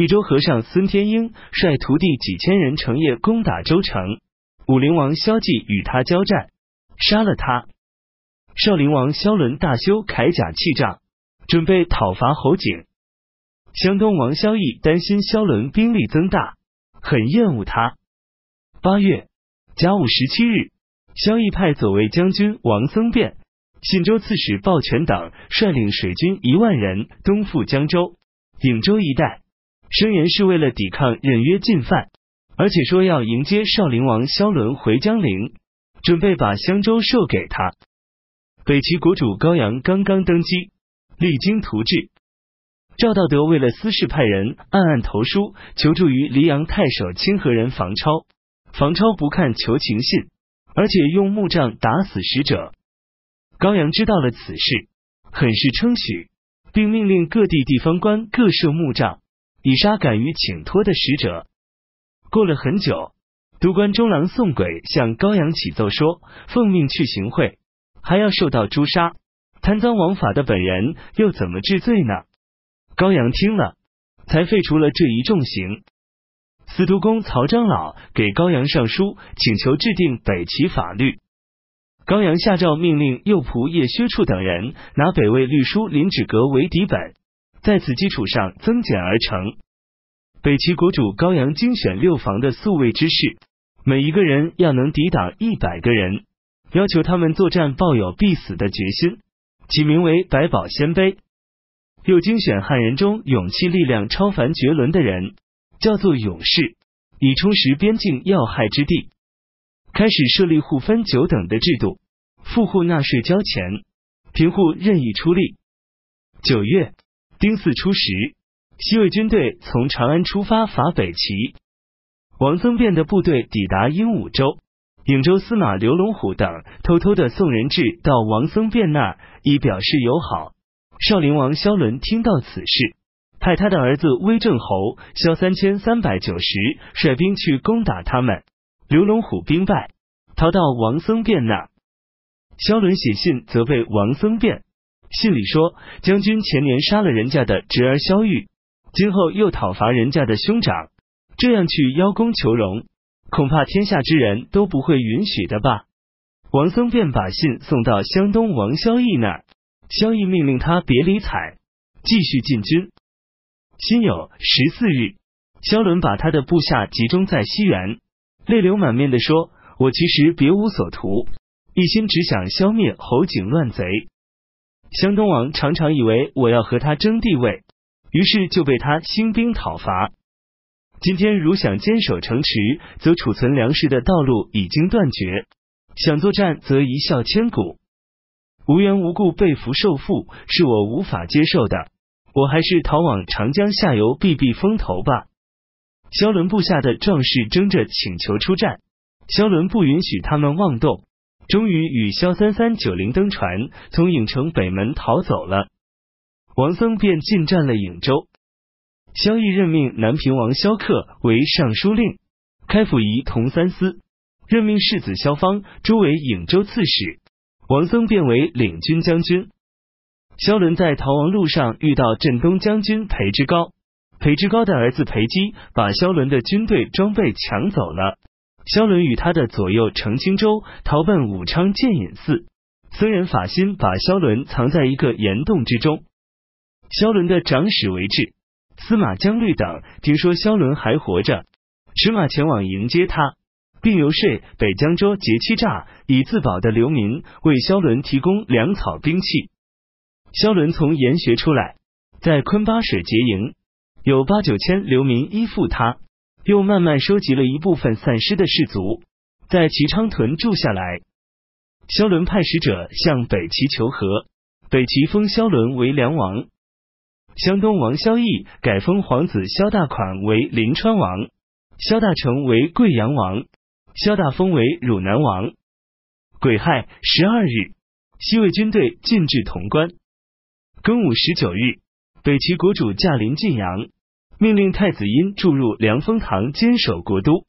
益州和尚孙天英率徒弟几千人乘夜攻打州城，武陵王萧纪与他交战，杀了他。少陵王萧伦大修铠甲器仗，准备讨伐侯景。湘东王萧绎担心萧伦兵力增大，很厌恶他。八月甲午十七日，萧绎派左卫将军王僧辩、信州刺史鲍全等率领水军一万人东赴江州、颍州一带，声言是为了抵抗任约进犯，而且说要迎接少陵王萧伦回江陵，准备把襄州授给他。北齐国主高阳刚刚登基，励精图治。赵道德为了私事，派人暗暗投书求助于黎阳太守清河人房超。房超不看求情信，而且用木杖打死使者。高阳知道了此事，很是称许，并命令各地地方官各设木杖，以杀敢于请托的使者。过了很久，都官中郎宋轨向高阳启奏说，奉命去行贿，还要受到诛杀。贪赃枉法的本人又怎么治罪呢？高阳听了，才废除了这一重刑。司徒公曹长老给高阳上书，请求制定北齐法律。高阳下诏命令右仆射薛处等人拿北魏律书林止阁为底本，在此基础上增减而成。北齐国主高阳精选六房的宿卫之士，每一个人要能抵挡一百个人，要求他们作战抱有必死的决心，起名为百宝鲜卑。又精选汉人中勇气力量超凡绝伦的人，叫做勇士，以充实边境要害之地。开始设立户分九等的制度，富户纳税交钱，贫户任意出力。九月丁巳初十，西魏军队从长安出发伐北齐，王僧辩的部队抵达鹦鹉州，颍州司马刘龙虎等偷偷的送人质到王僧辩那儿，以表示友好。少陵王萧伦听到此事，派他的儿子威正侯萧三千三百九十率兵去攻打他们。刘龙虎兵败，逃到王僧辩那。萧伦写信责备王僧辩，信里说：将军前年杀了人家的侄儿萧玉，今后又讨伐人家的兄长，这样去邀功求荣，恐怕天下之人都不会允许的吧？王僧便把信送到湘东王萧绎那儿。萧绎命令他别理睬，继续进军。辛酉十四日，萧伦把他的部下集中在西园，泪流满面的说：“我其实别无所图，一心只想消灭侯景乱贼。湘东王常常以为我要和他争地位，于是就被他兴兵讨伐。今天如想坚守城池，则储存粮食的道路已经断绝；想作战，则一笑千古。”无缘无故被俘受缚，是我无法接受的。我还是逃往长江下游避避风头吧。萧伦部下的壮士争着请求出战，萧伦不允许他们妄动，终于与萧三三九零登船，从颍城北门逃走了。王僧便进占了颍州。萧绎任命南平王萧克为尚书令，开府仪同三司，任命世子萧方诸为颍州刺史。王僧变为领军将军。萧伦在逃亡路上遇到镇东将军裴之高，裴之高的儿子裴基把萧伦的军队装备抢走了。萧伦与他的左右程青州逃奔武昌建隐寺，僧人法心把萧伦藏在一个岩洞之中。萧伦的长史为质、司马江律等听说萧伦还活着，驰马前往迎接他。并游说北江州劫欺诈以自保的流民为萧伦提供粮草兵器。萧伦从研学出来，在昆巴水结营，有八九千流民依附他，又慢慢收集了一部分散失的士卒，在齐昌屯住下来。萧伦派使者向北齐求和，北齐封萧伦为梁王，湘东王萧绎改封皇子萧大款为临川王，萧大成为贵阳王。萧大封为汝南王。癸亥十二日，西魏军队进至潼关。庚午十九日，北齐国主驾临晋阳，命令太子殷住入凉风堂，坚守国都。